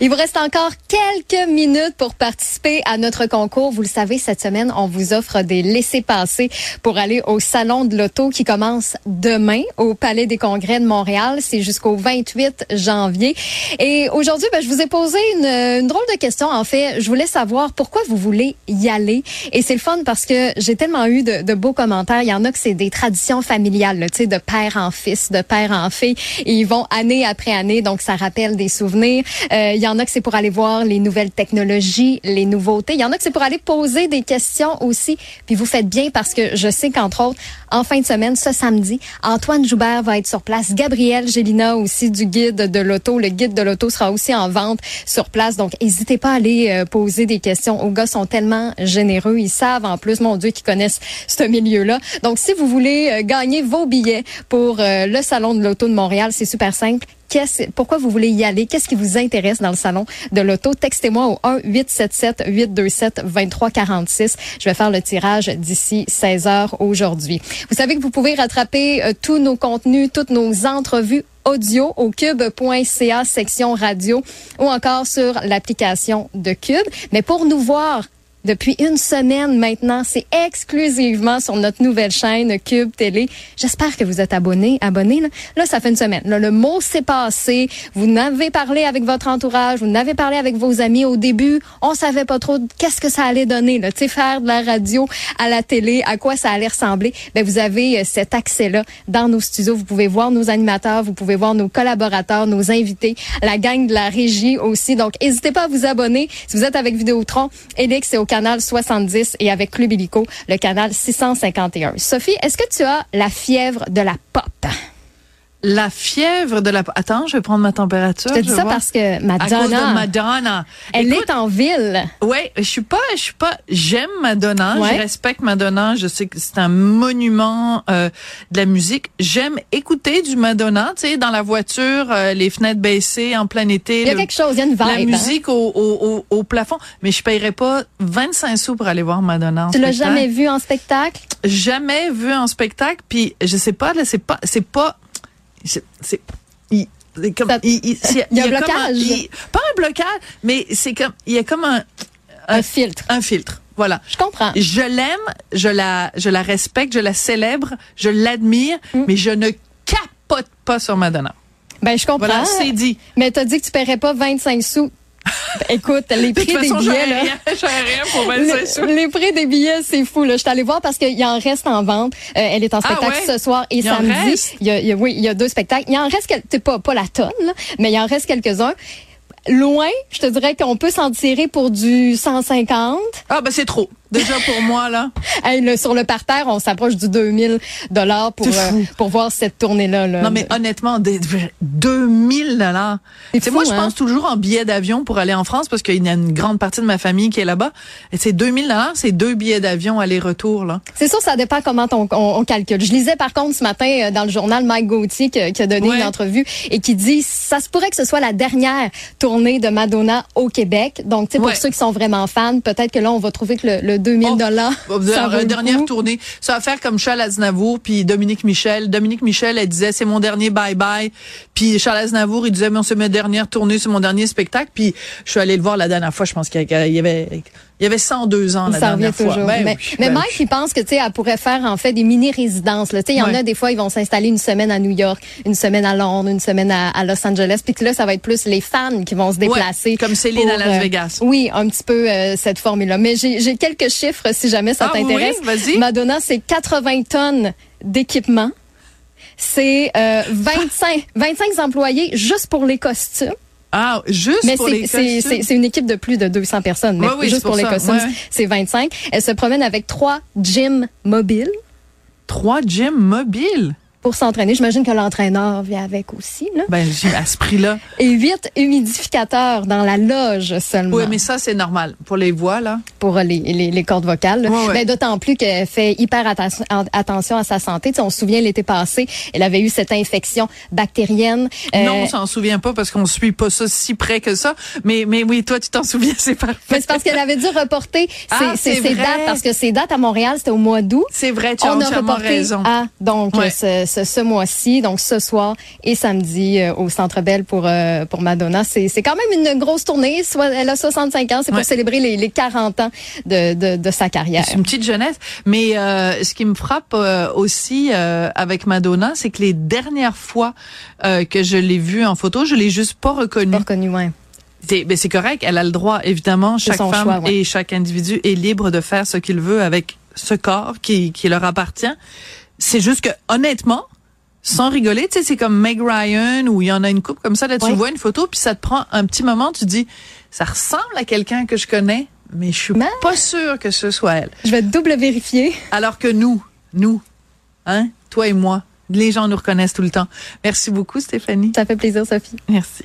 Il vous reste encore quelques minutes pour participer à notre concours. Vous le savez, cette semaine, on vous offre des laissés-passer pour aller au Salon de l'Auto qui commence demain au Palais des Congrès de Montréal. C'est jusqu'au 28 janvier. Et aujourd'hui, ben, je vous ai posé une, une, drôle de question. En fait, je voulais savoir pourquoi vous voulez y aller. Et c'est le fun parce que j'ai tellement eu de, de, beaux commentaires. Il y en a que c'est des traditions familiales, tu sais, de père en fils, de père en fille. Ils vont année après année, donc ça rappelle des souvenirs. Euh, en a que c'est pour aller voir les nouvelles technologies, les nouveautés. Il y en a que c'est pour aller poser des questions aussi. Puis vous faites bien parce que je sais qu'entre autres, en fin de semaine, ce samedi, Antoine Joubert va être sur place. Gabriel Gélina aussi du guide de l'auto. Le guide de l'auto sera aussi en vente sur place. Donc, n'hésitez pas à aller euh, poser des questions. Aux gars sont tellement généreux. Ils savent en plus, mon Dieu, qu'ils connaissent ce milieu-là. Donc, si vous voulez euh, gagner vos billets pour euh, le Salon de l'auto de Montréal, c'est super simple pourquoi vous voulez y aller, qu'est-ce qui vous intéresse dans le salon de l'auto? Textez-moi au 1 877 827 2346. Je vais faire le tirage d'ici 16 heures aujourd'hui. Vous savez que vous pouvez rattraper euh, tous nos contenus, toutes nos entrevues audio au cube.ca section radio ou encore sur l'application de Cube. Mais pour nous voir depuis une semaine maintenant. C'est exclusivement sur notre nouvelle chaîne Cube Télé. J'espère que vous êtes abonnés, abonnés. Là, là ça fait une semaine. Là, le mot s'est passé. Vous n'avez parlé avec votre entourage, vous n'avez parlé avec vos amis. Au début, on savait pas trop qu'est-ce que ça allait donner. Là, tu sais, faire de la radio à la télé, à quoi ça allait ressembler. Ben, vous avez euh, cet accès-là dans nos studios. Vous pouvez voir nos animateurs, vous pouvez voir nos collaborateurs, nos invités, la gang de la régie aussi. Donc, n'hésitez pas à vous abonner. Si vous êtes avec Vidéotron, Elix, c'est au canal 70 et avec Club Illico, le canal 651. Sophie, est-ce que tu as la fièvre de la pop? La fièvre de la. Attends, je vais prendre ma température. Je te dis ça parce que Madonna. Madonna. Elle est en ville. Ouais, je suis pas, je suis pas. J'aime Madonna. Je respecte Madonna. Je sais que c'est un monument euh, de la musique. J'aime écouter du Madonna. Tu sais, dans la voiture, euh, les fenêtres baissées, en plein été. Il y a quelque chose. Il y a une vibe. La musique au, au, au, plafond. Mais je paierais pas 25 sous pour aller voir Madonna. tu l'as jamais vu en spectacle? Jamais vu en spectacle. Puis je sais pas. Là, c'est pas, c'est pas c'est il, comme, il, il, y a, un blocage. pas un blocage, mais c'est comme il y a comme un, un, filtre. Un filtre. Voilà. Je comprends. Je l'aime, je la, je la respecte, je la célèbre, je l'admire, mm. mais je ne capote pas sur Madonna. Ben, je comprends. Voilà, c'est dit. Mais t'as dit que tu paierais pas 25 sous Écoute, les prix des billets, là. les, prix des billets, c'est fou, là. Je suis allée voir parce qu'il en reste en vente. Euh, elle est en ah spectacle ce soir et samedi. Il y, a, oui, il y a deux spectacles. Il en reste, pas, pas la tonne, mais il en reste quelques-uns loin, je te dirais qu'on peut s'en tirer pour du 150. Ah ben c'est trop. Déjà pour moi là. Hey, sur le parterre, on s'approche du 2000 dollars pour euh, pour voir cette tournée là, Non mais honnêtement, 2000 dollars. C'est moi je hein? pense toujours en billets d'avion pour aller en France parce qu'il y a une grande partie de ma famille qui est là-bas. Et c'est 2000 dollars, c'est deux billets d'avion aller-retour là. C'est sûr, ça dépend comment on, on, calcule. Je lisais par contre ce matin euh, dans le journal Mike Gauthier qui, a donné une entrevue et qui dit ça se pourrait que ce soit la dernière tournée de Madonna au Québec. Donc, tu sais, pour ceux qui sont vraiment fans, peut-être que là, on va trouver que le, 2000 dollars. Oh, dernière tournée. Ça va faire comme Charles Aznavour puis Dominique Michel. Dominique Michel, elle disait, c'est mon dernier bye-bye. Puis Charles Aznavour, il disait, mais on se met dernière tournée, c'est mon dernier spectacle. Puis je suis allée le voir la dernière fois, je pense qu'il y avait il y avait 102 ans la dernière fois. Ben mais, mais ben Mike, il pense que tu sais, elle pourrait faire en fait des mini résidences. Tu sais, il y en a des fois, ils vont s'installer une semaine à New York, une semaine à Londres, une semaine à, Los Angeles, puis que là, ça va être plus les fans qui vont se déplacer. comme Céline à Las euh, Vegas. oui, un petit peu euh, cette formule-là. Mais j'ai quelques chiffres si jamais ça ah t'intéresse. Oui, Madonna, c'est 80 tonnes d'équipement. C'est euh, 25 25 employés juste pour les costumes. Ah, juste mais pour les costumes? C'est une équipe de plus de 200 personnes, mais juste pour, les costumes, c'est 25. Elle se promène avec trois gyms mobiles. Trois gyms mobiles? Pour s'entraîner. J'imagine que l'entraîneur vient avec aussi. Là. Ben, à ce prix-là. Et huit humidificateurs dans la loge seulement. Oui, mais ça, c'est normal. Pour les voix, là. Pour les, les, les cordes vocales. Ouais, ouais. Ben, D'autant plus qu'elle fait hyper attention à sa santé. Tu sais, on se souvient l'été passé, elle avait eu cette infection bactérienne. Euh, Non, on s'en souvient pas parce qu'on suit pas ça si près que ça. Mais, mais oui, toi, tu t'en souviens, c'est parfait. mais c'est parce qu'elle avait dû reporter ses, Ah, ses- dates parce que ses dates à Montréal, c'était au mois d'août. C'est vrai, tu as On a entièrement reporté raison. à donc Ouais. ce, ce, ce mois-ci, donc ce soir et samedi euh, au Centre Bell pour euh, pour Madonna. C'est quand même une grosse tournée. Soit elle a 65 ans, c'est Ouais. pour célébrer les, les 40 ans de, de, de sa carrière. C'est une petite jeunesse. Mais euh, ce qui me frappe euh, aussi euh, avec Madonna, c'est que les dernières fois que je l'ai vue en photo, je l'ai juste pas reconnue. Pas reconnu, ouais. C'est ben, correct, elle a le droit, évidemment. Chaque femme choix, ouais. et chaque individu est libre de faire ce qu'il veut avec ce corps qui, qui leur appartient. C'est juste que, honnêtement, sans rigoler, tu sais, c'est comme Meg Ryan où il y en a une coupe comme ça, là, tu vois une photo, puis ça te prend un petit moment, tu dis, ça ressemble à quelqu'un que je connais, mais je suis Mais- pas sûre que ce soit elle. Je vais double vérifier. Alors que nous, nous, hein, toi et moi, les gens nous reconnaissent tout le temps. Merci beaucoup, Stéphanie. Ça fait plaisir, Sophie. Merci.